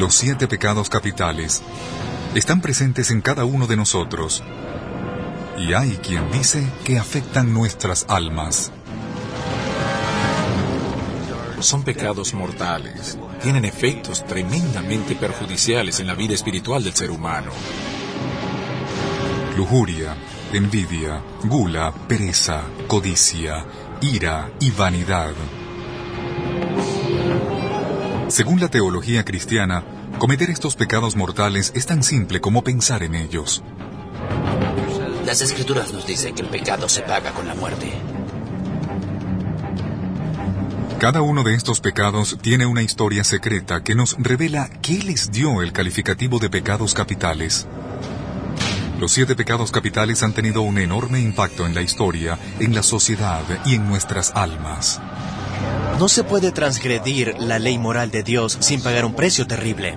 Los siete pecados capitales están presentes en cada uno de nosotros. Y hay quien dice que afectan nuestras almas. Son pecados mortales. Tienen efectos tremendamente perjudiciales en la vida espiritual del ser humano. Lujuria, envidia, gula, pereza, codicia, ira y vanidad. Según la teología cristiana, cometer estos pecados mortales es tan simple como pensar en ellos. Las escrituras nos dicen que el pecado se paga con la muerte. Cada uno de estos pecados tiene una historia secreta que nos revela qué les dio el calificativo de pecados capitales. Los siete pecados capitales han tenido un enorme impacto en la historia, en la sociedad y en nuestras almas. No se puede transgredir la ley moral de Dios sin pagar un precio terrible.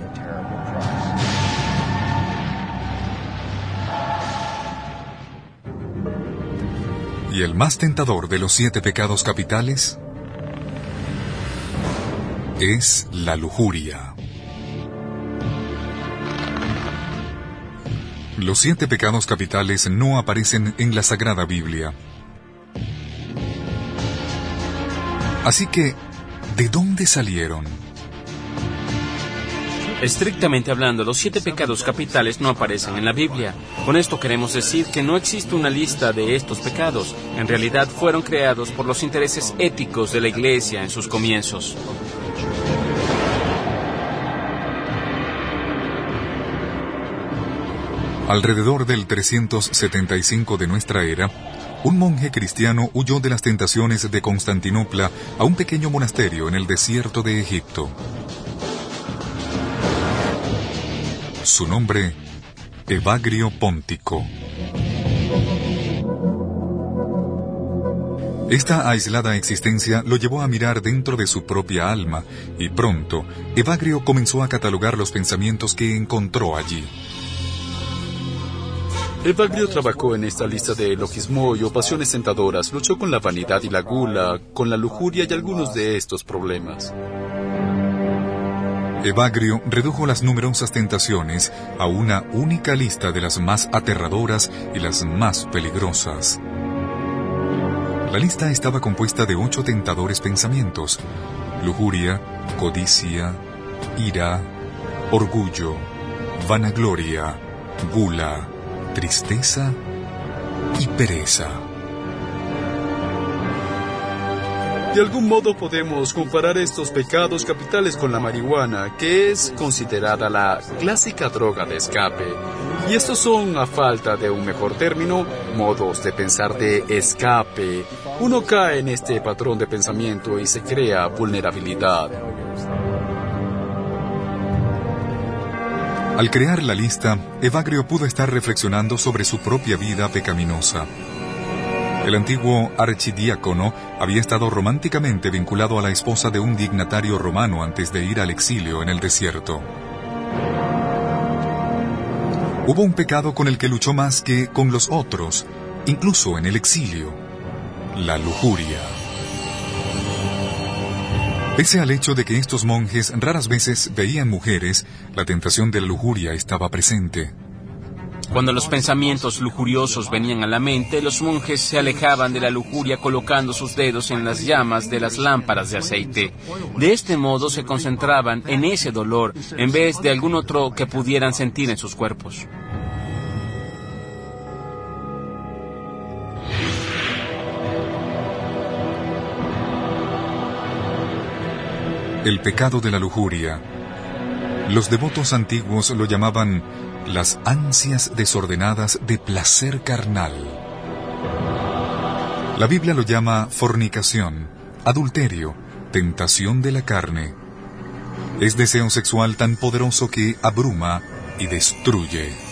¿Y el más tentador de los siete pecados capitales? Es la lujuria. Los siete pecados capitales no aparecen en la Sagrada Biblia. Así que, ¿de dónde salieron? Estrictamente hablando, los siete pecados capitales no aparecen en la Biblia. Con esto queremos decir que no existe una lista de estos pecados. En realidad fueron creados por los intereses éticos de la Iglesia en sus comienzos. Alrededor del 375 de nuestra era, un monje cristiano huyó de las tentaciones de Constantinopla a un pequeño monasterio en el desierto de Egipto. Su nombre, Evagrio Póntico. Esta aislada existencia lo llevó a mirar dentro de su propia alma y pronto Evagrio comenzó a catalogar los pensamientos que encontró allí. Evagrio trabajó en esta lista de elogismo y pasiones tentadoras, luchó con la vanidad y la gula, con la lujuria y algunos de estos problemas. Evagrio redujo las numerosas tentaciones a una única lista de las más aterradoras y las más peligrosas. La lista estaba compuesta de ocho tentadores pensamientos. Lujuria, codicia, ira, orgullo, vanagloria, gula, tristeza y pereza. De algún modo podemos comparar estos pecados capitales con la marihuana, que es considerada la clásica droga de escape. Y estos son, a falta de un mejor término, modos de pensar de escape. Uno cae en este patrón de pensamiento y se crea vulnerabilidad. Al crear la lista, Evagrio pudo estar reflexionando sobre su propia vida pecaminosa. El antiguo archidiácono había estado románticamente vinculado a la esposa de un dignatario romano antes de ir al exilio en el desierto. Hubo un pecado con el que luchó más que con los otros, incluso en el exilio, la lujuria. Pese al hecho de que estos monjes raras veces veían mujeres, la tentación de la lujuria estaba presente. Cuando los pensamientos lujuriosos venían a la mente, los monjes se alejaban de la lujuria colocando sus dedos en las llamas de las lámparas de aceite. De este modo se concentraban en ese dolor en vez de algún otro que pudieran sentir en sus cuerpos. El pecado de la lujuria. Los devotos antiguos lo llamaban las ansias desordenadas de placer carnal. La Biblia lo llama fornicación, adulterio, tentación de la carne. Es deseo sexual tan poderoso que abruma y destruye.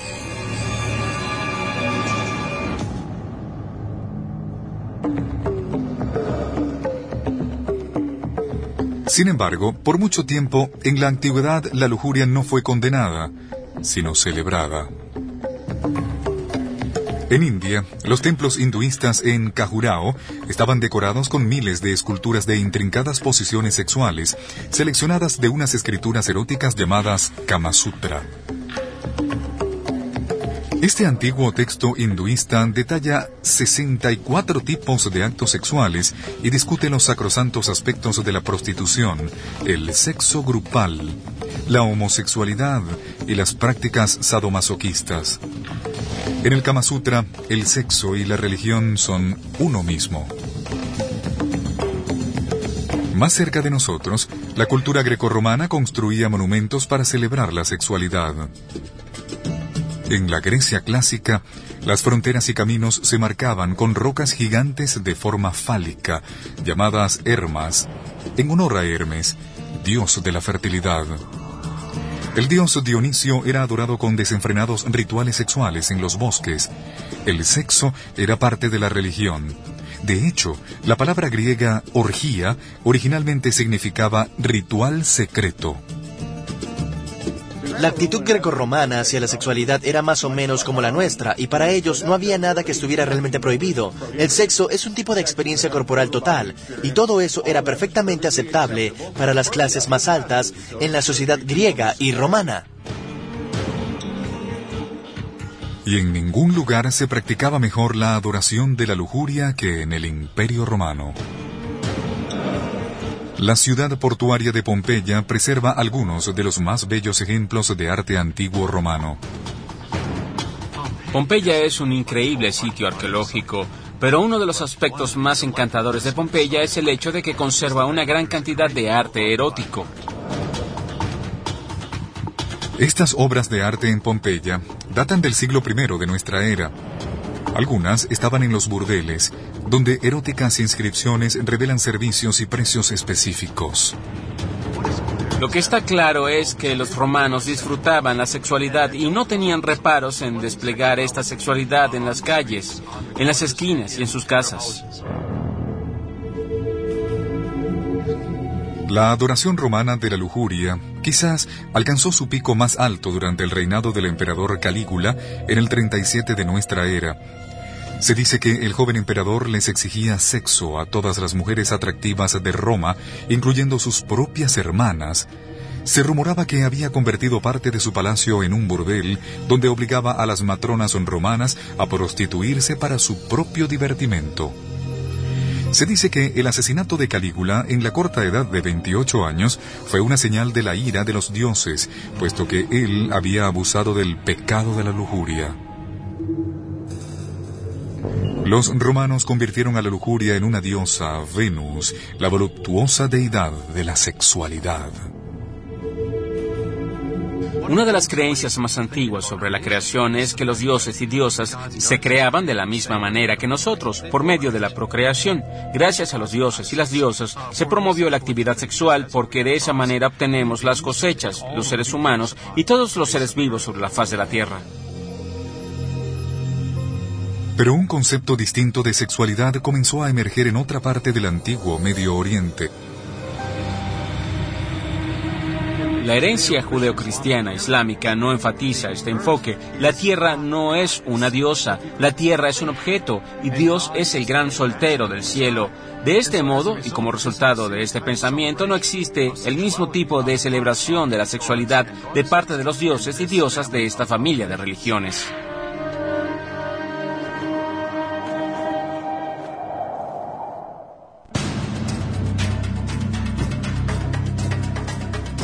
Sin embargo, por mucho tiempo, en la antigüedad la lujuria no fue condenada, sino celebrada. En India, los templos hinduistas en Khajuraho estaban decorados con miles de esculturas de intrincadas posiciones sexuales, seleccionadas de unas escrituras eróticas llamadas Kama Sutra. Este antiguo texto hinduista detalla 64 tipos de actos sexuales y discute los sacrosantos aspectos de la prostitución, el sexo grupal, la homosexualidad y las prácticas sadomasoquistas. En el Kama Sutra, el sexo y la religión son uno mismo. Más cerca de nosotros, la cultura grecorromana construía monumentos para celebrar la sexualidad. En la Grecia clásica, las fronteras y caminos se marcaban con rocas gigantes de forma fálica, llamadas Hermas, en honor a Hermes, dios de la fertilidad. El dios Dionisio era adorado con desenfrenados rituales sexuales en los bosques. El sexo era parte de la religión. De hecho, la palabra griega orgía originalmente significaba ritual secreto. La actitud grecorromana hacia la sexualidad era más o menos como la nuestra, y para ellos no había nada que estuviera realmente prohibido. El sexo es un tipo de experiencia corporal total, y todo eso era perfectamente aceptable para las clases más altas en la sociedad griega y romana. Y en ningún lugar se practicaba mejor la adoración de la lujuria que en el Imperio Romano. La ciudad portuaria de Pompeya preserva algunos de los más bellos ejemplos de arte antiguo romano. Pompeya es un increíble sitio arqueológico, pero uno de los aspectos más encantadores de Pompeya es el hecho de que conserva una gran cantidad de arte erótico. Estas obras de arte en Pompeya datan del siglo I de nuestra era. Algunas estaban en los burdeles, donde eróticas inscripciones revelan servicios y precios específicos. Lo que está claro es que los romanos disfrutaban la sexualidad y no tenían reparos en desplegar esta sexualidad en las calles, en las esquinas y en sus casas. La adoración romana de la lujuria quizás alcanzó su pico más alto durante el reinado del emperador Calígula en el 37 de nuestra era, se dice que el joven emperador les exigía sexo a todas las mujeres atractivas de Roma, incluyendo sus propias hermanas. Se rumoraba que había convertido parte de su palacio en un burdel, donde obligaba a las matronas romanas a prostituirse para su propio divertimento. Se dice que el asesinato de Calígula en la corta edad de 28 años fue una señal de la ira de los dioses, puesto que él había abusado del pecado de la lujuria. Los romanos convirtieron a la lujuria en una diosa, Venus, la voluptuosa deidad de la sexualidad. Una de las creencias más antiguas sobre la creación es que los dioses y diosas se creaban de la misma manera que nosotros, por medio de la procreación. Gracias a los dioses y las diosas se promovió la actividad sexual porque de esa manera obtenemos las cosechas, los seres humanos y todos los seres vivos sobre la faz de la tierra. Pero un concepto distinto de sexualidad comenzó a emerger en otra parte del antiguo Medio Oriente. La herencia judeocristiana islámica no enfatiza este enfoque. La tierra no es una diosa, la tierra es un objeto y Dios es el gran soltero del cielo. De este modo, y como resultado de este pensamiento, no existe el mismo tipo de celebración de la sexualidad de parte de los dioses y diosas de esta familia de religiones.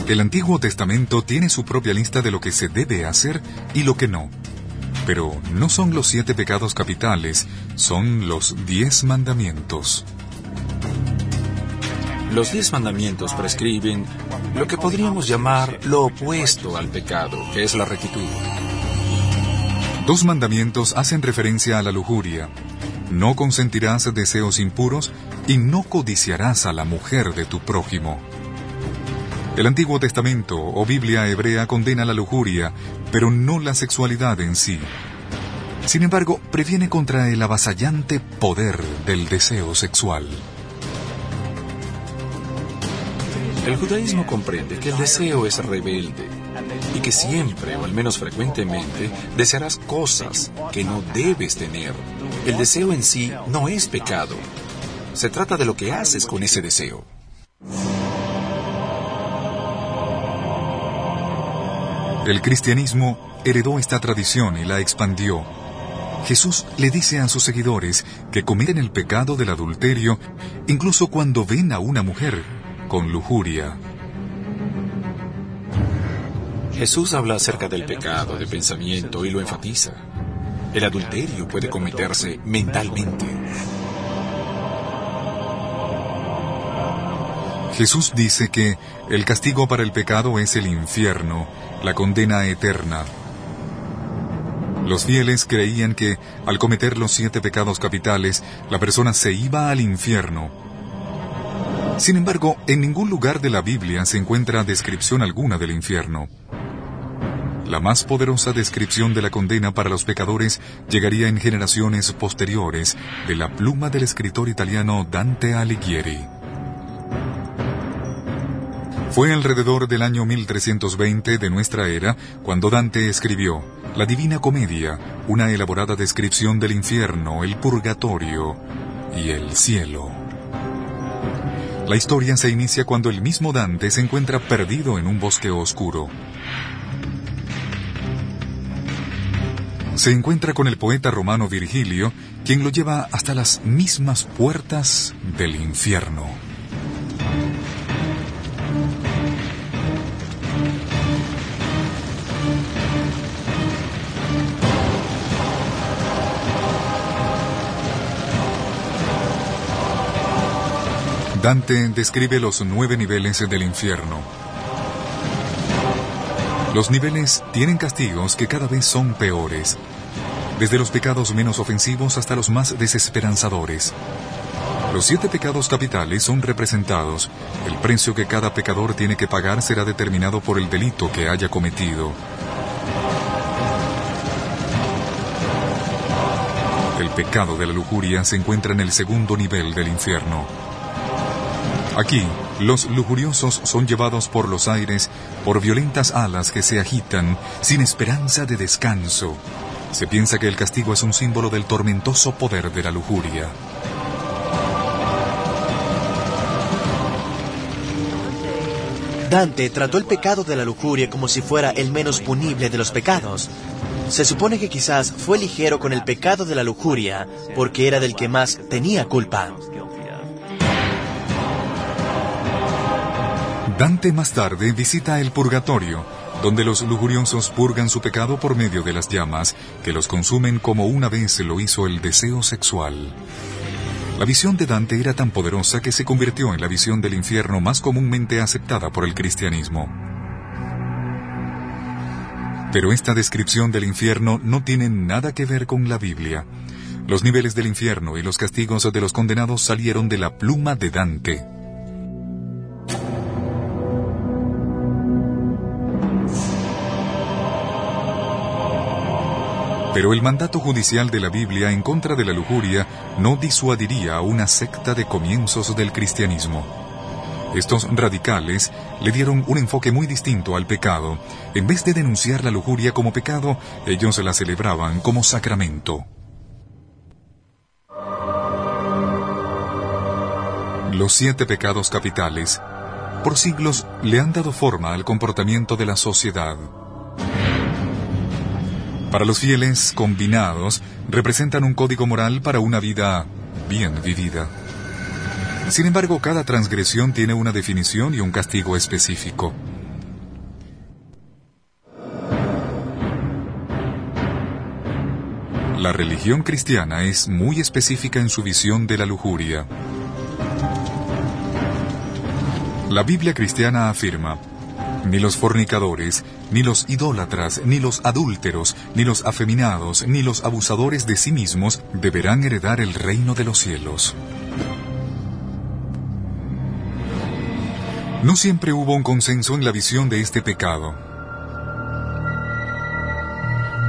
El Antiguo Testamento tiene su propia lista de lo que se debe hacer y lo que no. Pero no son los siete pecados capitales, son los diez mandamientos. Los diez mandamientos prescriben lo que podríamos llamar lo opuesto al pecado, que es la rectitud. Dos mandamientos hacen referencia a la lujuria. no consentirás deseos impuros y no codiciarás a la mujer de tu prójimo. El Antiguo Testamento o Biblia hebrea condena la lujuria, pero no la sexualidad en sí. Sin embargo, previene contra el avasallante poder del deseo sexual. El judaísmo comprende que el deseo es rebelde y que siempre, o al menos frecuentemente, desearás cosas que no debes tener. El deseo en sí no es pecado. Se trata de lo que haces con ese deseo. El cristianismo heredó esta tradición y la expandió. Jesús le dice a sus seguidores que cometen el pecado del adulterio incluso cuando ven a una mujer con lujuria. Jesús habla acerca del pecado de pensamiento y lo enfatiza. El adulterio puede cometerse mentalmente. Jesús dice que el castigo para el pecado es el infierno, la condena eterna. Los fieles creían que, al cometer los siete pecados capitales, la persona se iba al infierno. Sin embargo, en ningún lugar de la Biblia se encuentra descripción alguna del infierno. La más poderosa descripción de la condena para los pecadores llegaría en generaciones posteriores de la pluma del escritor italiano Dante Alighieri. Fue alrededor del año 1320 de nuestra era cuando Dante escribió La Divina Comedia, una elaborada descripción del infierno, el purgatorio y el cielo. La historia se inicia cuando el mismo Dante se encuentra perdido en un bosque oscuro. Se encuentra con el poeta romano Virgilio, quien lo lleva hasta las mismas puertas del infierno. Dante describe los nueve niveles del infierno. Los niveles tienen castigos que cada vez son peores, desde los pecados menos ofensivos hasta los más desesperanzadores. Los siete pecados capitales son representados. El precio que cada pecador tiene que pagar será determinado por el delito que haya cometido. El pecado de la lujuria se encuentra en el segundo nivel del infierno. Aquí, los lujuriosos son llevados por los aires por violentas alas que se agitan sin esperanza de descanso. Se piensa que el castigo es un símbolo del tormentoso poder de la lujuria. Dante trató el pecado de la lujuria como si fuera el menos punible de los pecados. Se supone que quizás fue ligero con el pecado de la lujuria porque era del que más tenía culpa. Dante más tarde visita el purgatorio, donde los lujuriosos purgan su pecado por medio de las llamas, que los consumen como una vez lo hizo el deseo sexual. La visión de Dante era tan poderosa que se convirtió en la visión del infierno más comúnmente aceptada por el cristianismo. Pero esta descripción del infierno no tiene nada que ver con la Biblia. Los niveles del infierno y los castigos de los condenados salieron de la pluma de Dante. Pero el mandato judicial de la Biblia en contra de la lujuria no disuadiría a una secta de comienzos del cristianismo. Estos radicales le dieron un enfoque muy distinto al pecado. En vez de denunciar la lujuria como pecado, ellos la celebraban como sacramento. Los siete pecados capitales por siglos le han dado forma al comportamiento de la sociedad. Para los fieles combinados, representan un código moral para una vida bien vivida. Sin embargo, cada transgresión tiene una definición y un castigo específico. La religión cristiana es muy específica en su visión de la lujuria. La Biblia cristiana afirma, Ni los fornicadores, ni los idólatras, ni los adúlteros, ni los afeminados, ni los abusadores de sí mismos deberán heredar el reino de los cielos. No siempre hubo un consenso en la visión de este pecado.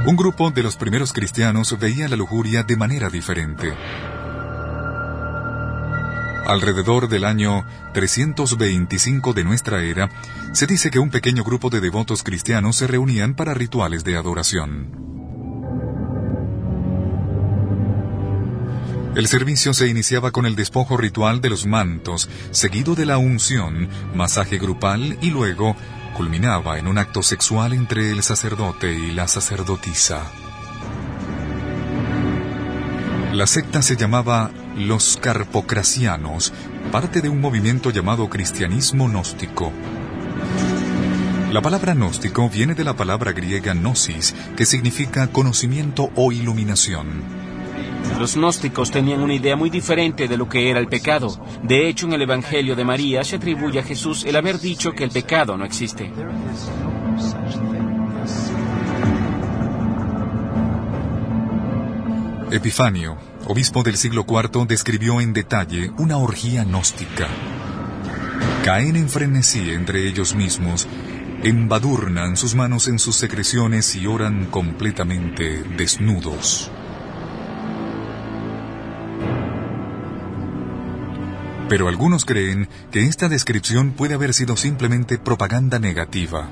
Un grupo de los primeros cristianos veía la lujuria de manera diferente. Alrededor del año 325 de nuestra era, se dice que un pequeño grupo de devotos cristianos se reunían para rituales de adoración. El servicio se iniciaba con el despojo ritual de los mantos, seguido de la unción, masaje grupal y luego culminaba en un acto sexual entre el sacerdote y la sacerdotisa. La secta se llamaba los carpocracianos, parte de un movimiento llamado cristianismo gnóstico. La palabra gnóstico viene de la palabra griega gnosis, que significa conocimiento o iluminación. Los gnósticos tenían una idea muy diferente de lo que era el pecado. De hecho, en el Evangelio de María se atribuye a Jesús el haber dicho que el pecado no existe. Epifanio, obispo del siglo IV, describió en detalle una orgía gnóstica. Caen en frenesí entre ellos mismos, embadurnan sus manos en sus secreciones y oran completamente desnudos. Pero algunos creen que esta descripción puede haber sido simplemente propaganda negativa.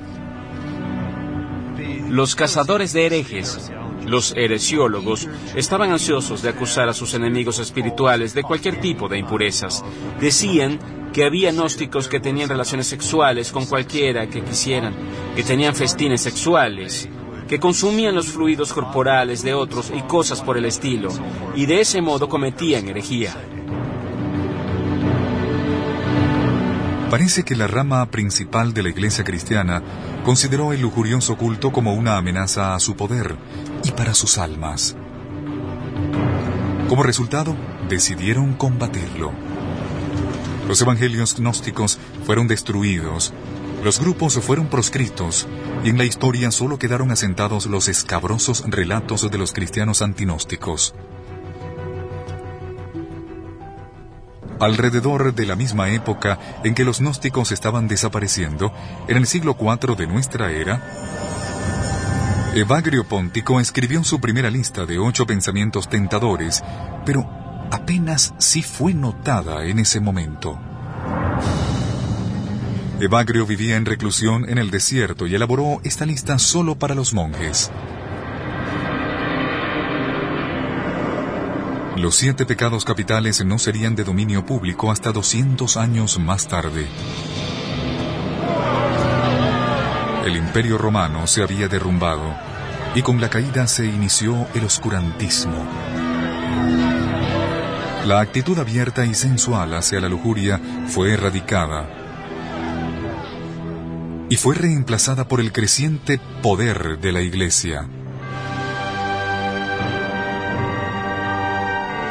Los cazadores de herejes, los heresiólogos, estaban ansiosos de acusar a sus enemigos espirituales de cualquier tipo de impurezas. Decían que había gnósticos que tenían relaciones sexuales con cualquiera que quisieran, que tenían festines sexuales, que consumían los fluidos corporales de otros y cosas por el estilo, y de ese modo cometían herejía. Parece que la rama principal de la Iglesia cristiana consideró el lujurioso culto como una amenaza a su poder y para sus almas. Como resultado, decidieron combatirlo. Los evangelios gnósticos fueron destruidos, los grupos fueron proscritos y en la historia solo quedaron asentados los escabrosos relatos de los cristianos antinósticos. Alrededor de la misma época en que los gnósticos estaban desapareciendo, en el siglo IV de nuestra era, Evagrio Póntico escribió su primera lista de ocho pensamientos tentadores, pero apenas sí fue notada en ese momento. Evagrio vivía en reclusión en el desierto y elaboró esta lista solo para los monjes. Los siete pecados capitales no serían de dominio público hasta 200 años más tarde. El imperio romano se había derrumbado y con la caída se inició el oscurantismo. La actitud abierta y sensual hacia la lujuria fue erradicada y fue reemplazada por el creciente poder de la Iglesia.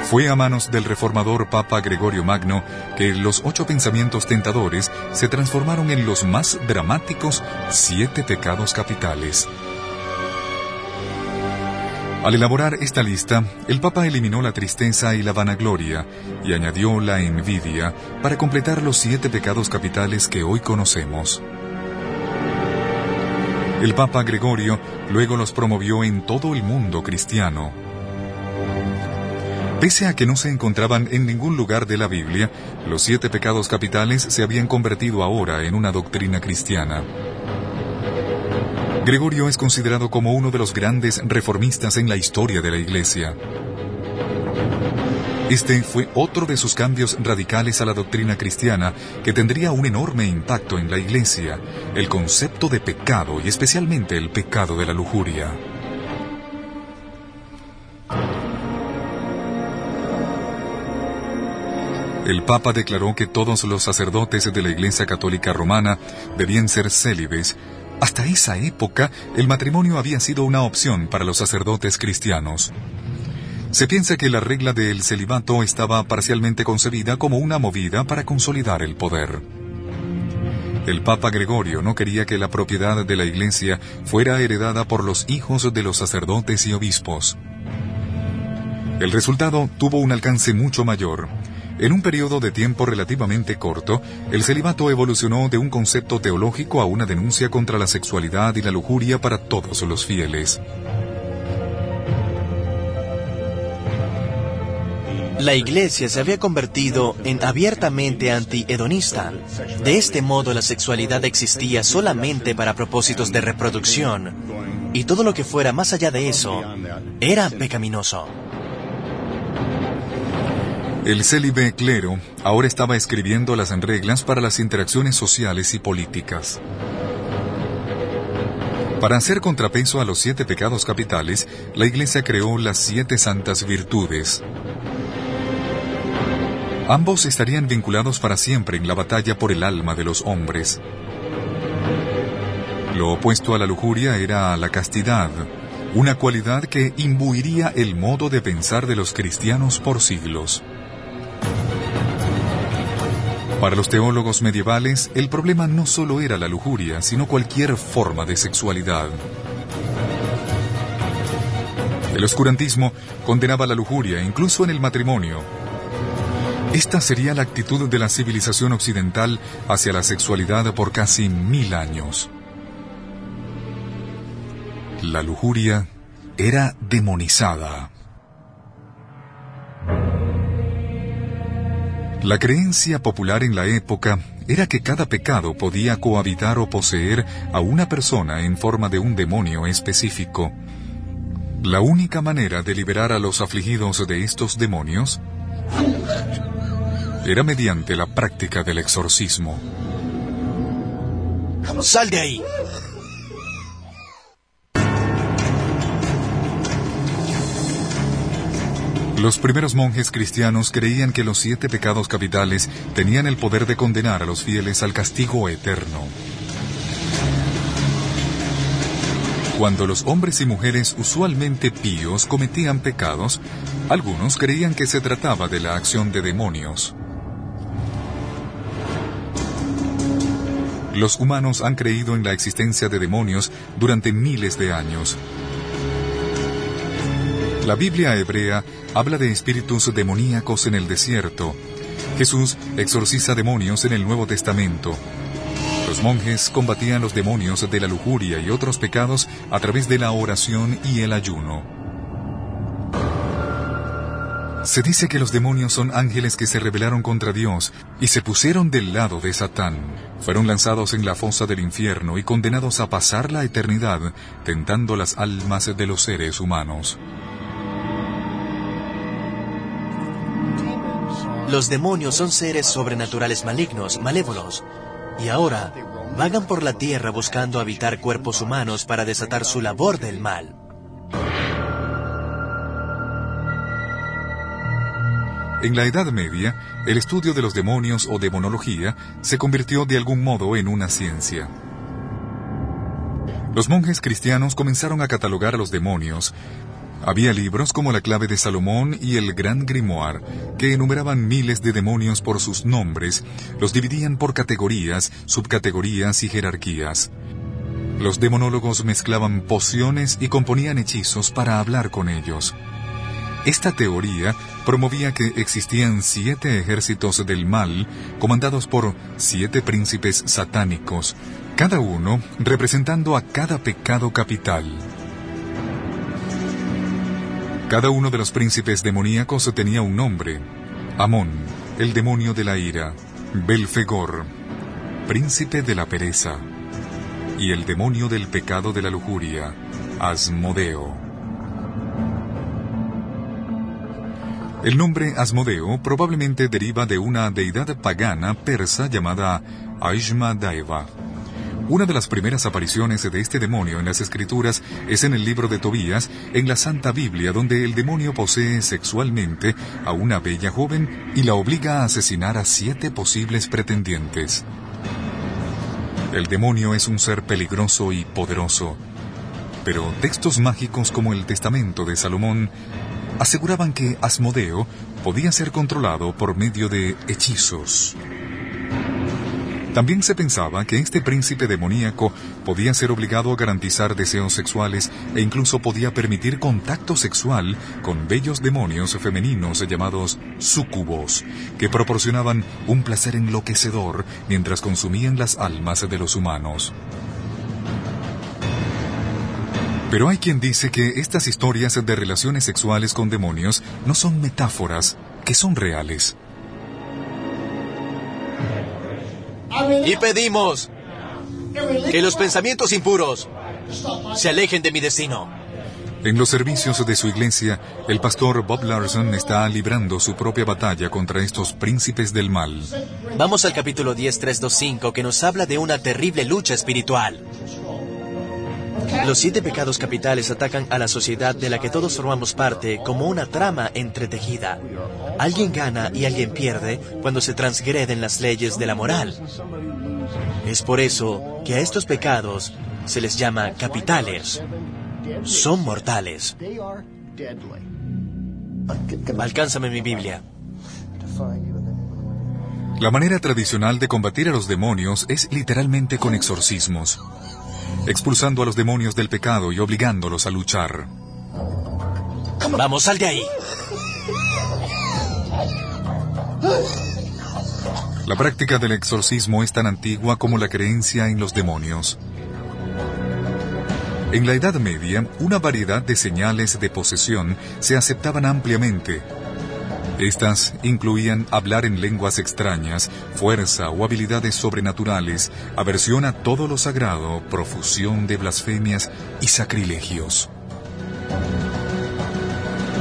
Fue a manos del reformador Papa Gregorio Magno que los ocho pensamientos tentadores se transformaron en los más dramáticos siete pecados capitales. Al elaborar esta lista, el Papa eliminó la tristeza y la vanagloria y añadió la envidia para completar los siete pecados capitales que hoy conocemos. El Papa Gregorio luego los promovió en todo el mundo cristiano. Pese a que no se encontraban en ningún lugar de la Biblia, los siete pecados capitales se habían convertido ahora en una doctrina cristiana. Gregorio es considerado como uno de los grandes reformistas en la historia de la Iglesia. Este fue otro de sus cambios radicales a la doctrina cristiana que tendría un enorme impacto en la Iglesia, el concepto de pecado y especialmente el pecado de la lujuria. el Papa declaró que todos los sacerdotes de la Iglesia Católica Romana debían ser célibes. Hasta esa época, el matrimonio había sido una opción para los sacerdotes cristianos. Se piensa que la regla del celibato estaba parcialmente concebida como una movida para consolidar el poder. El Papa Gregorio no quería que la propiedad de la Iglesia fuera heredada por los hijos de los sacerdotes y obispos. El resultado tuvo un alcance mucho mayor. En un periodo de tiempo relativamente corto, el celibato evolucionó de un concepto teológico a una denuncia contra la sexualidad y la lujuria para todos los fieles. La iglesia se había convertido en abiertamente anti-hedonista. De este modo la sexualidad existía solamente para propósitos de reproducción, y todo lo que fuera más allá de eso era pecaminoso. El célibe clero ahora estaba escribiendo las reglas para las interacciones sociales y políticas. Para hacer contrapeso a los siete pecados capitales, la Iglesia creó las siete santas virtudes. Ambos estarían vinculados para siempre en la batalla por el alma de los hombres. Lo opuesto a la lujuria era la castidad, una cualidad que imbuiría el modo de pensar de los cristianos por siglos. Para los teólogos medievales, el problema no solo era la lujuria, sino cualquier forma de sexualidad. El oscurantismo condenaba la lujuria incluso en el matrimonio, esta sería la actitud de la civilización occidental hacia la sexualidad por casi mil años. La lujuria era demonizada. La creencia popular en la época era que cada pecado podía cohabitar o poseer a una persona en forma de un demonio específico. La única manera de liberar a los afligidos de estos demonios era mediante la práctica del exorcismo. ¡Sal de ahí! Los primeros monjes cristianos creían que los siete pecados capitales tenían el poder de condenar a los fieles al castigo eterno. Cuando los hombres y mujeres usualmente píos cometían pecados, algunos creían que se trataba de la acción de demonios. Los humanos han creído en la existencia de demonios durante miles de años. La Biblia hebrea habla de espíritus demoníacos en el desierto. Jesús exorciza demonios en el Nuevo Testamento. Los monjes combatían los demonios de la lujuria y otros pecados a través de la oración y el ayuno. Se dice que los demonios son ángeles que se rebelaron contra Dios y se pusieron del lado de Satán. Fueron lanzados en la fosa del infierno y condenados a pasar la eternidad tentando las almas de los seres humanos. Los demonios son seres sobrenaturales malignos, malévolos, y ahora vagan por la tierra buscando habitar cuerpos humanos para desatar su labor del mal. En la Edad Media, el estudio de los demonios o demonología se convirtió de algún modo en una ciencia. Los monjes cristianos comenzaron a catalogar a los demonios. Había libros como la clave de Salomón y el Gran Grimoire, que enumeraban miles de demonios por sus nombres, los dividían por categorías, subcategorías y jerarquías. Los demonólogos mezclaban pociones y componían hechizos para hablar con ellos. Esta teoría promovía que existían siete ejércitos del mal comandados por siete príncipes satánicos, cada uno representando a cada pecado capital. Cada uno de los príncipes demoníacos tenía un nombre. Amón, el demonio de la ira, Belfegor, príncipe de la pereza, y el demonio del pecado de la lujuria, Asmodeo. El nombre Asmodeo probablemente deriva de una deidad pagana persa llamada Aishma Daeva. Una de las primeras apariciones de este demonio en las escrituras es en el libro de Tobías, en la Santa Biblia, donde el demonio posee sexualmente a una bella joven y la obliga a asesinar a siete posibles pretendientes. El demonio es un ser peligroso y poderoso, pero textos mágicos como el Testamento de Salomón aseguraban que Asmodeo podía ser controlado por medio de hechizos. También se pensaba que este príncipe demoníaco podía ser obligado a garantizar deseos sexuales e incluso podía permitir contacto sexual con bellos demonios femeninos llamados sucubos, que proporcionaban un placer enloquecedor mientras consumían las almas de los humanos. Pero hay quien dice que estas historias de relaciones sexuales con demonios no son metáforas, que son reales. Y pedimos que los pensamientos impuros se alejen de mi destino. En los servicios de su iglesia, el pastor Bob Larson está librando su propia batalla contra estos príncipes del mal. Vamos al capítulo 10, 325, que nos habla de una terrible lucha espiritual. Los siete pecados capitales atacan a la sociedad de la que todos formamos parte como una trama entretejida. Alguien gana y alguien pierde cuando se transgreden las leyes de la moral. Es por eso que a estos pecados se les llama capitales. Son mortales. Alcánzame mi Biblia. La manera tradicional de combatir a los demonios es literalmente con exorcismos expulsando a los demonios del pecado y obligándolos a luchar. Vamos, sal de ahí. La práctica del exorcismo es tan antigua como la creencia en los demonios. En la Edad Media, una variedad de señales de posesión se aceptaban ampliamente estas incluían hablar en lenguas extrañas, fuerza o habilidades sobrenaturales, aversión a todo lo sagrado, profusión de blasfemias y sacrilegios.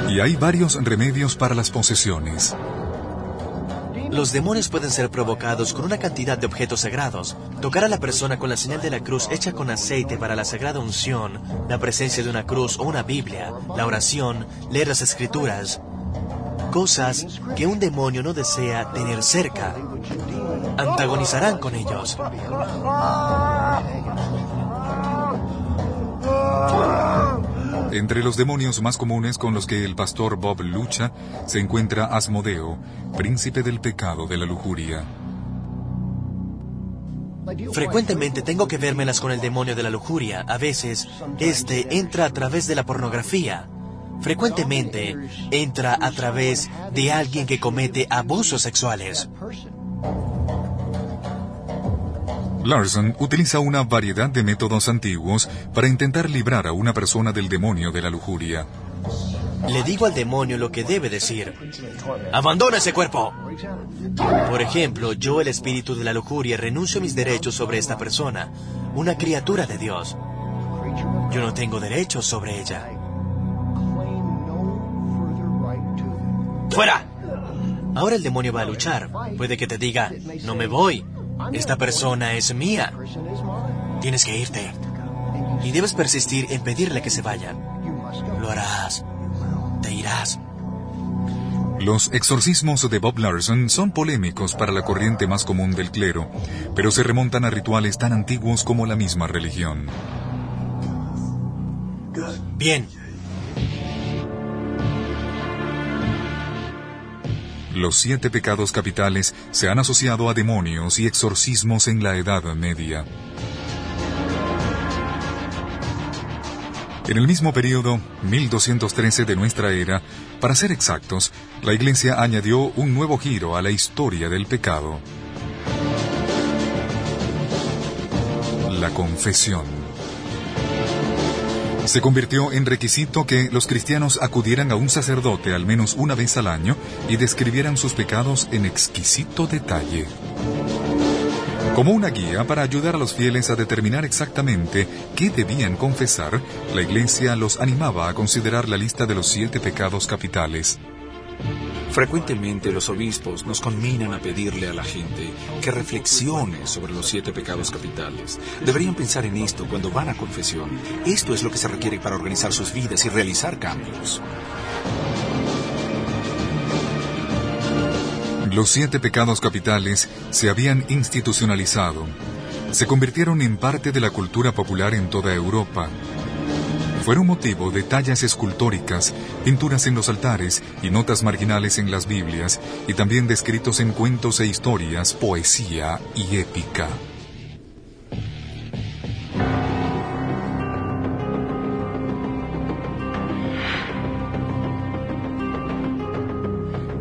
Y hay varios remedios para las posesiones. Los demonios pueden ser provocados con una cantidad de objetos sagrados. Tocar a la persona con la señal de la cruz hecha con aceite para la sagrada unción, la presencia de una cruz o una Biblia, la oración, leer las escrituras, cosas que un demonio no desea tener cerca. Antagonizarán con ellos. Entre los demonios más comunes con los que el pastor Bob lucha se encuentra Asmodeo, príncipe del pecado de la lujuria. Frecuentemente tengo que vérmelas con el demonio de la lujuria. A veces, este entra a través de la pornografía. Frecuentemente entra a través de alguien que comete abusos sexuales. Larson utiliza una variedad de métodos antiguos para intentar librar a una persona del demonio de la lujuria. Le digo al demonio lo que debe decir. ¡Abandona ese cuerpo! Por ejemplo, yo, el espíritu de la lujuria, renuncio a mis derechos sobre esta persona, una criatura de Dios. Yo no tengo derechos sobre ella. ¡Fuera! Ahora el demonio va a luchar. Puede que te diga, no me voy. Esta persona es mía. Tienes que irte. Y debes persistir en pedirle que se vaya. Lo harás. Te irás. Los exorcismos de Bob Larson son polémicos para la corriente más común del clero, pero se remontan a rituales tan antiguos como la misma religión. Bien, Los siete pecados capitales se han asociado a demonios y exorcismos en la Edad Media. En el mismo periodo, 1213 de nuestra era, para ser exactos, la Iglesia añadió un nuevo giro a la historia del pecado. La confesión se convirtió en requisito que los cristianos acudieran a un sacerdote al menos una vez al año y describieran sus pecados en exquisito detalle. Como una guía para ayudar a los fieles a determinar exactamente qué debían confesar, la Iglesia los animaba a considerar la lista de los siete pecados capitales. Frecuentemente los obispos nos conminan a pedirle a la gente que reflexione sobre los siete pecados capitales. Deberían pensar en esto cuando van a confesión. Esto es lo que se requiere para organizar sus vidas y realizar cambios. Los siete pecados capitales se habían institucionalizado. Se convirtieron en parte de la cultura popular en toda Europa. Fueron motivo de tallas escultóricas, pinturas en los altares y notas marginales en las Biblias, y también descritos en cuentos e historias, poesía y épica.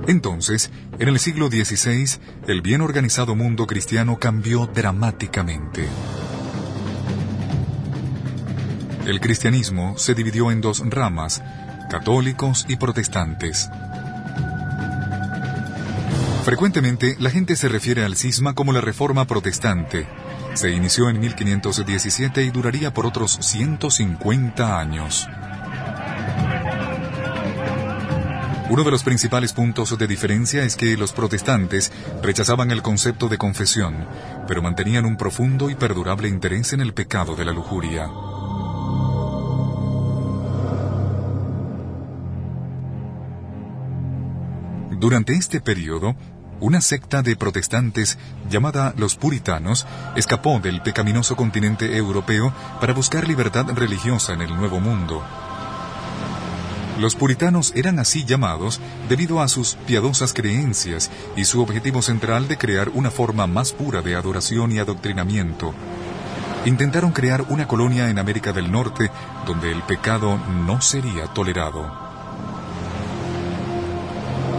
Entonces, en el siglo XVI, el bien organizado mundo cristiano cambió dramáticamente. El cristianismo se dividió en dos ramas, católicos y protestantes. Frecuentemente la gente se refiere al cisma como la Reforma Protestante. Se inició en 1517 y duraría por otros 150 años. Uno de los principales puntos de diferencia es que los protestantes rechazaban el concepto de confesión, pero mantenían un profundo y perdurable interés en el pecado de la lujuria. Durante este periodo, una secta de protestantes llamada los puritanos escapó del pecaminoso continente europeo para buscar libertad religiosa en el Nuevo Mundo. Los puritanos eran así llamados debido a sus piadosas creencias y su objetivo central de crear una forma más pura de adoración y adoctrinamiento. Intentaron crear una colonia en América del Norte donde el pecado no sería tolerado.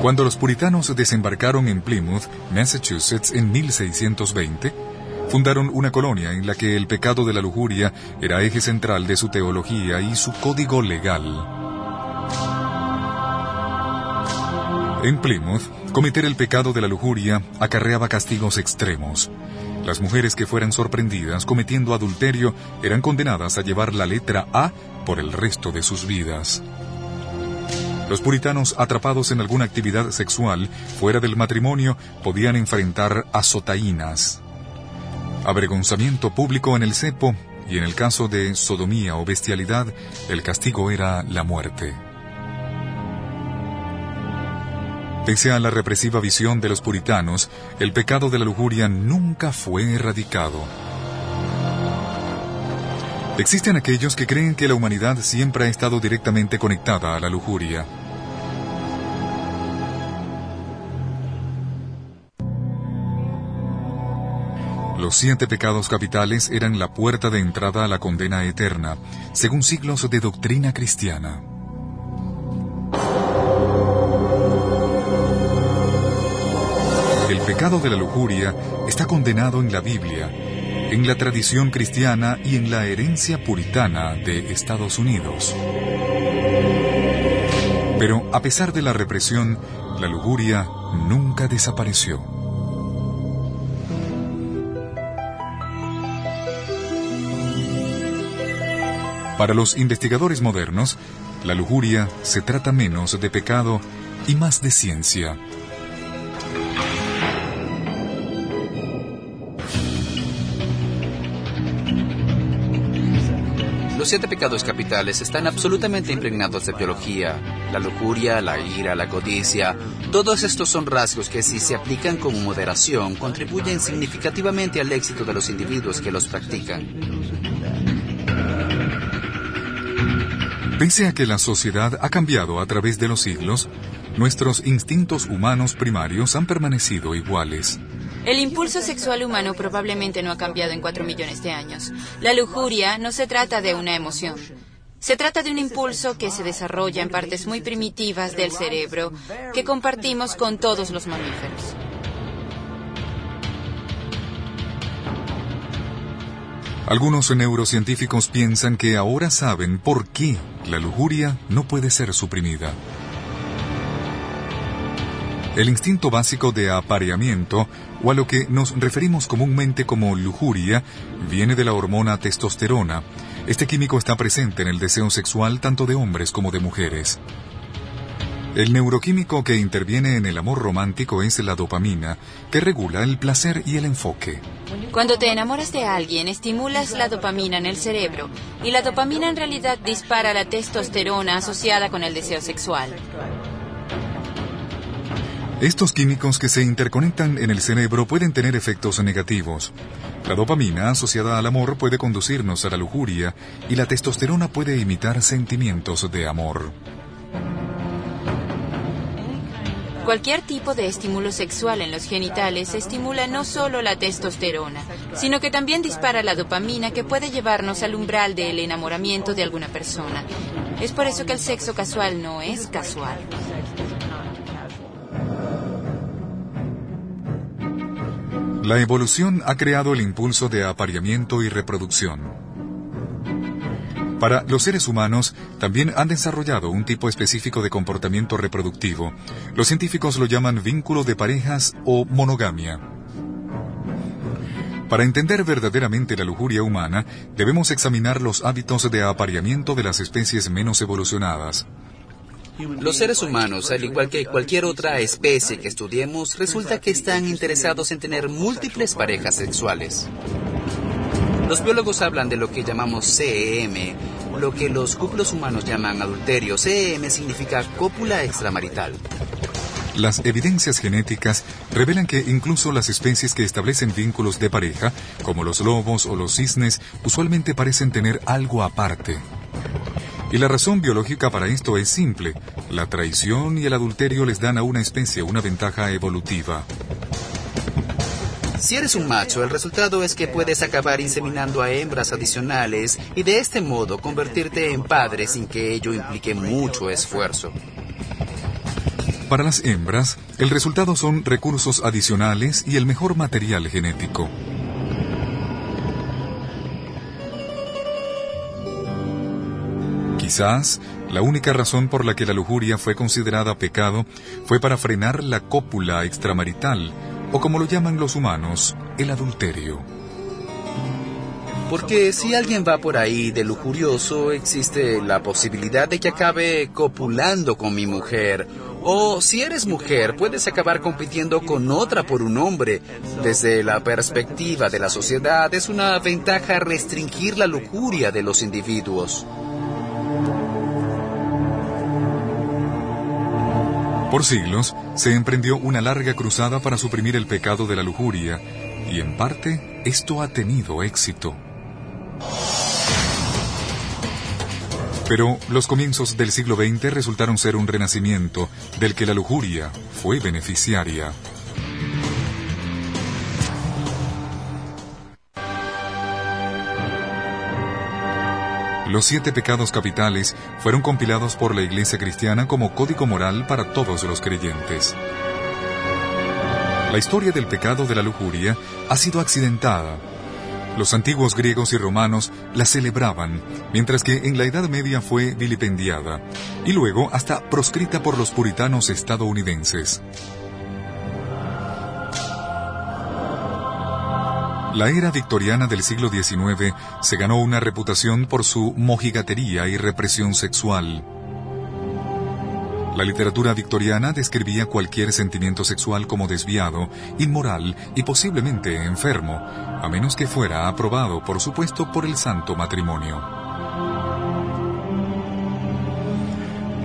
Cuando los puritanos desembarcaron en Plymouth, Massachusetts, en 1620, fundaron una colonia en la que el pecado de la lujuria era eje central de su teología y su código legal. En Plymouth, cometer el pecado de la lujuria acarreaba castigos extremos. Las mujeres que fueran sorprendidas cometiendo adulterio eran condenadas a llevar la letra A por el resto de sus vidas. Los puritanos atrapados en alguna actividad sexual fuera del matrimonio podían enfrentar azotaínas. Avergonzamiento público en el cepo y en el caso de sodomía o bestialidad, el castigo era la muerte. Pese a la represiva visión de los puritanos, el pecado de la lujuria nunca fue erradicado. Existen aquellos que creen que la humanidad siempre ha estado directamente conectada a la lujuria. Los siete pecados capitales eran la puerta de entrada a la condena eterna, según siglos de doctrina cristiana. El pecado de la lujuria está condenado en la Biblia, en la tradición cristiana y en la herencia puritana de Estados Unidos. Pero a pesar de la represión, la lujuria nunca desapareció. Para los investigadores modernos, la lujuria se trata menos de pecado y más de ciencia. Los siete pecados capitales están absolutamente impregnados de biología. La lujuria, la ira, la codicia, todos estos son rasgos que si se aplican con moderación contribuyen significativamente al éxito de los individuos que los practican. Pese a que la sociedad ha cambiado a través de los siglos, nuestros instintos humanos primarios han permanecido iguales. El impulso sexual humano probablemente no ha cambiado en cuatro millones de años. La lujuria no se trata de una emoción. Se trata de un impulso que se desarrolla en partes muy primitivas del cerebro que compartimos con todos los mamíferos. Algunos neurocientíficos piensan que ahora saben por qué la lujuria no puede ser suprimida. El instinto básico de apareamiento, o a lo que nos referimos comúnmente como lujuria, viene de la hormona testosterona. Este químico está presente en el deseo sexual tanto de hombres como de mujeres. El neuroquímico que interviene en el amor romántico es la dopamina, que regula el placer y el enfoque. Cuando te enamoras de alguien, estimulas la dopamina en el cerebro, y la dopamina en realidad dispara la testosterona asociada con el deseo sexual. Estos químicos que se interconectan en el cerebro pueden tener efectos negativos. La dopamina asociada al amor puede conducirnos a la lujuria y la testosterona puede imitar sentimientos de amor. Cualquier tipo de estímulo sexual en los genitales estimula no solo la testosterona, sino que también dispara la dopamina que puede llevarnos al umbral del enamoramiento de alguna persona. Es por eso que el sexo casual no es casual. La evolución ha creado el impulso de apareamiento y reproducción. Para los seres humanos también han desarrollado un tipo específico de comportamiento reproductivo. Los científicos lo llaman vínculo de parejas o monogamia. Para entender verdaderamente la lujuria humana, debemos examinar los hábitos de apareamiento de las especies menos evolucionadas. Los seres humanos, al igual que cualquier otra especie que estudiemos, resulta que están interesados en tener múltiples parejas sexuales. Los biólogos hablan de lo que llamamos CEM, lo que los cúpulos humanos llaman adulterio. CEM significa cópula extramarital. Las evidencias genéticas revelan que incluso las especies que establecen vínculos de pareja, como los lobos o los cisnes, usualmente parecen tener algo aparte. Y la razón biológica para esto es simple. La traición y el adulterio les dan a una especie una ventaja evolutiva. Si eres un macho, el resultado es que puedes acabar inseminando a hembras adicionales y de este modo convertirte en padre sin que ello implique mucho esfuerzo. Para las hembras, el resultado son recursos adicionales y el mejor material genético. Quizás la única razón por la que la lujuria fue considerada pecado fue para frenar la cópula extramarital, o como lo llaman los humanos, el adulterio. Porque si alguien va por ahí de lujurioso, existe la posibilidad de que acabe copulando con mi mujer. O si eres mujer, puedes acabar compitiendo con otra por un hombre. Desde la perspectiva de la sociedad, es una ventaja restringir la lujuria de los individuos. Por siglos se emprendió una larga cruzada para suprimir el pecado de la lujuria, y en parte esto ha tenido éxito. Pero los comienzos del siglo XX resultaron ser un renacimiento del que la lujuria fue beneficiaria. Los siete pecados capitales fueron compilados por la Iglesia cristiana como código moral para todos los creyentes. La historia del pecado de la lujuria ha sido accidentada. Los antiguos griegos y romanos la celebraban, mientras que en la Edad Media fue vilipendiada, y luego hasta proscrita por los puritanos estadounidenses. La era victoriana del siglo XIX se ganó una reputación por su mojigatería y represión sexual. La literatura victoriana describía cualquier sentimiento sexual como desviado, inmoral y posiblemente enfermo, a menos que fuera aprobado, por supuesto, por el santo matrimonio.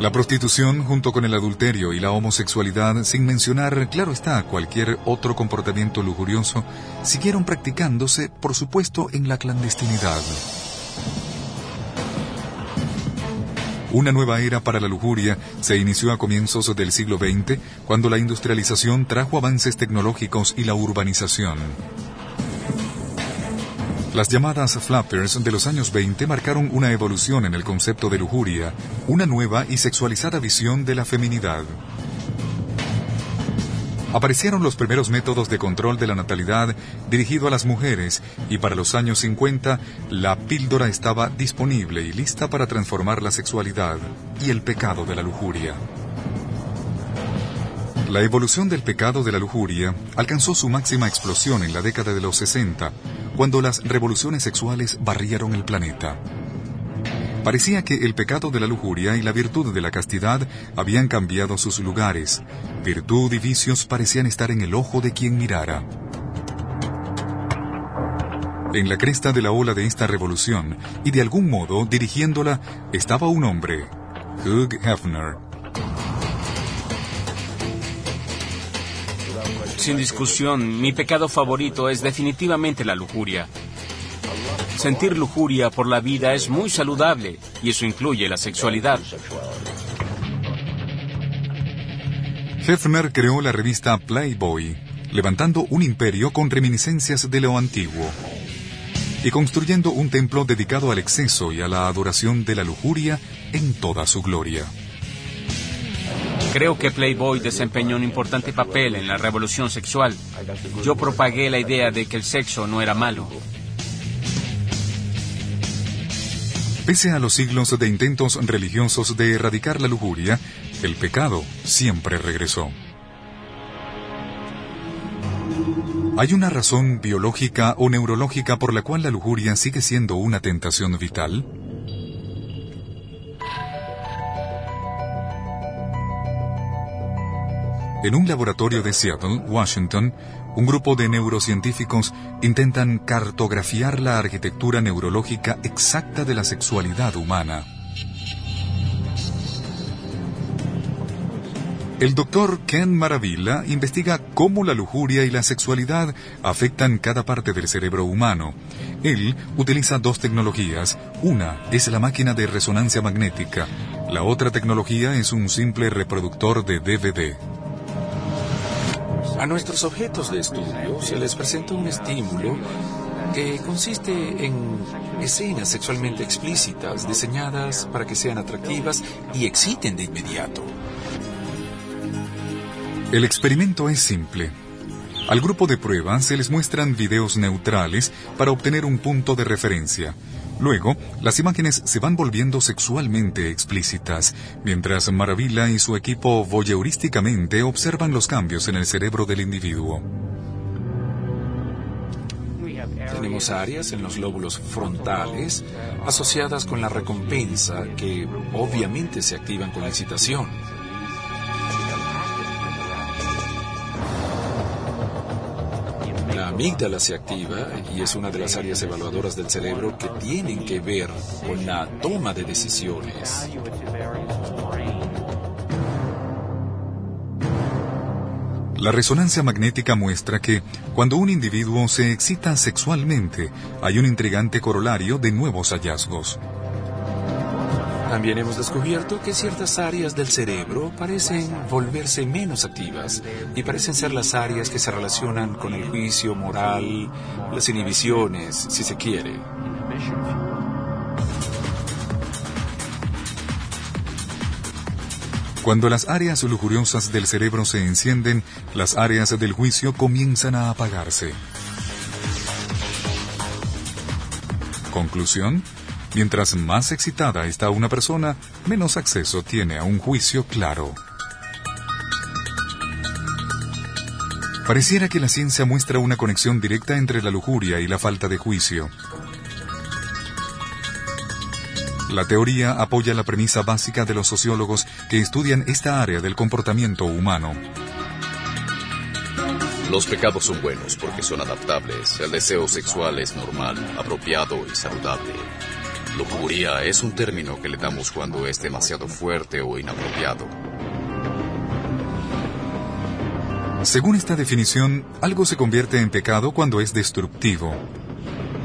La prostitución junto con el adulterio y la homosexualidad, sin mencionar, claro está, cualquier otro comportamiento lujurioso, siguieron practicándose, por supuesto, en la clandestinidad. Una nueva era para la lujuria se inició a comienzos del siglo XX, cuando la industrialización trajo avances tecnológicos y la urbanización. Las llamadas flappers de los años 20 marcaron una evolución en el concepto de lujuria, una nueva y sexualizada visión de la feminidad. Aparecieron los primeros métodos de control de la natalidad dirigido a las mujeres y para los años 50 la píldora estaba disponible y lista para transformar la sexualidad y el pecado de la lujuria. La evolución del pecado de la lujuria alcanzó su máxima explosión en la década de los 60, cuando las revoluciones sexuales barrieron el planeta. Parecía que el pecado de la lujuria y la virtud de la castidad habían cambiado sus lugares. Virtud y vicios parecían estar en el ojo de quien mirara. En la cresta de la ola de esta revolución, y de algún modo dirigiéndola, estaba un hombre, Hugh Hefner, Sin discusión, mi pecado favorito es definitivamente la lujuria. Sentir lujuria por la vida es muy saludable y eso incluye la sexualidad. Hefner creó la revista Playboy, levantando un imperio con reminiscencias de lo antiguo y construyendo un templo dedicado al exceso y a la adoración de la lujuria en toda su gloria. Creo que Playboy desempeñó un importante papel en la revolución sexual. Yo propagué la idea de que el sexo no era malo. Pese a los siglos de intentos religiosos de erradicar la lujuria, el pecado siempre regresó. ¿Hay una razón biológica o neurológica por la cual la lujuria sigue siendo una tentación vital? En un laboratorio de Seattle, Washington, un grupo de neurocientíficos intentan cartografiar la arquitectura neurológica exacta de la sexualidad humana. El doctor Ken Maravilla investiga cómo la lujuria y la sexualidad afectan cada parte del cerebro humano. Él utiliza dos tecnologías. Una es la máquina de resonancia magnética. La otra tecnología es un simple reproductor de DVD. A nuestros objetos de estudio se les presenta un estímulo que consiste en escenas sexualmente explícitas diseñadas para que sean atractivas y exciten de inmediato. El experimento es simple. Al grupo de prueba se les muestran videos neutrales para obtener un punto de referencia. Luego, las imágenes se van volviendo sexualmente explícitas, mientras Maravilla y su equipo voyeurísticamente observan los cambios en el cerebro del individuo. Tenemos áreas en los lóbulos frontales asociadas con la recompensa que obviamente se activan con la excitación. Amígdala se activa y es una de las áreas evaluadoras del cerebro que tienen que ver con la toma de decisiones. La resonancia magnética muestra que cuando un individuo se excita sexualmente, hay un intrigante corolario de nuevos hallazgos. También hemos descubierto que ciertas áreas del cerebro parecen volverse menos activas y parecen ser las áreas que se relacionan con el juicio moral, las inhibiciones, si se quiere. Cuando las áreas lujuriosas del cerebro se encienden, las áreas del juicio comienzan a apagarse. Conclusión, mientras más excitada está una persona, menos acceso tiene a un juicio claro. Pareciera que la ciencia muestra una conexión directa entre la lujuria y la falta de juicio. La teoría apoya la premisa básica de los sociólogos que estudian esta área del comportamiento humano. Los pecados son buenos porque son adaptables. El deseo sexual es normal, apropiado y saludable. Lujuria es un término que le damos cuando es demasiado fuerte o inapropiado. Según esta definición, algo se convierte en pecado cuando es destructivo.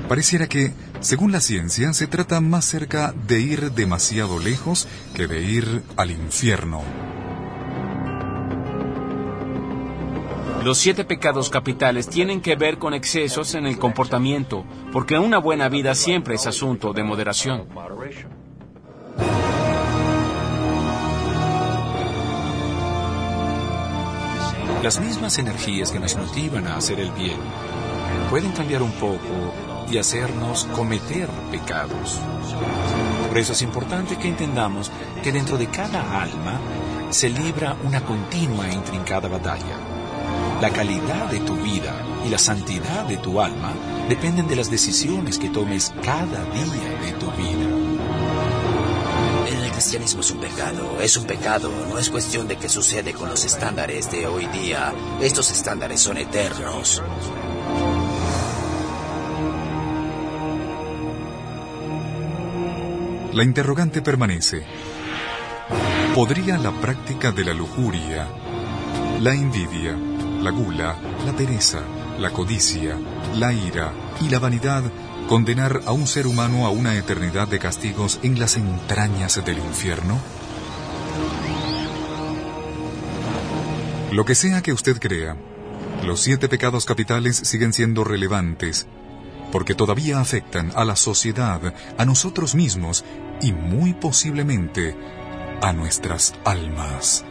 Pareciera que, según la ciencia, se trata más cerca de ir demasiado lejos que de ir al infierno. Los siete pecados capitales tienen que ver con excesos en el comportamiento, porque una buena vida siempre es asunto de moderación. Las mismas energías que nos motivan a hacer el bien pueden cambiar un poco y hacernos cometer pecados. Por eso es importante que entendamos que dentro de cada alma se libra una continua e intrincada batalla. La calidad de tu vida y la santidad de tu alma dependen de las decisiones que tomes cada día de tu vida. El cristianismo es un pecado, es un pecado, no es cuestión de qué sucede con los estándares de hoy día. Estos estándares son eternos. La interrogante permanece. ¿Podría la práctica de la lujuria, la envidia, la gula, la pereza, la codicia, la ira y la vanidad condenar a un ser humano a una eternidad de castigos en las entrañas del infierno? Lo que sea que usted crea, los siete pecados capitales siguen siendo relevantes porque todavía afectan a la sociedad, a nosotros mismos y muy posiblemente a nuestras almas.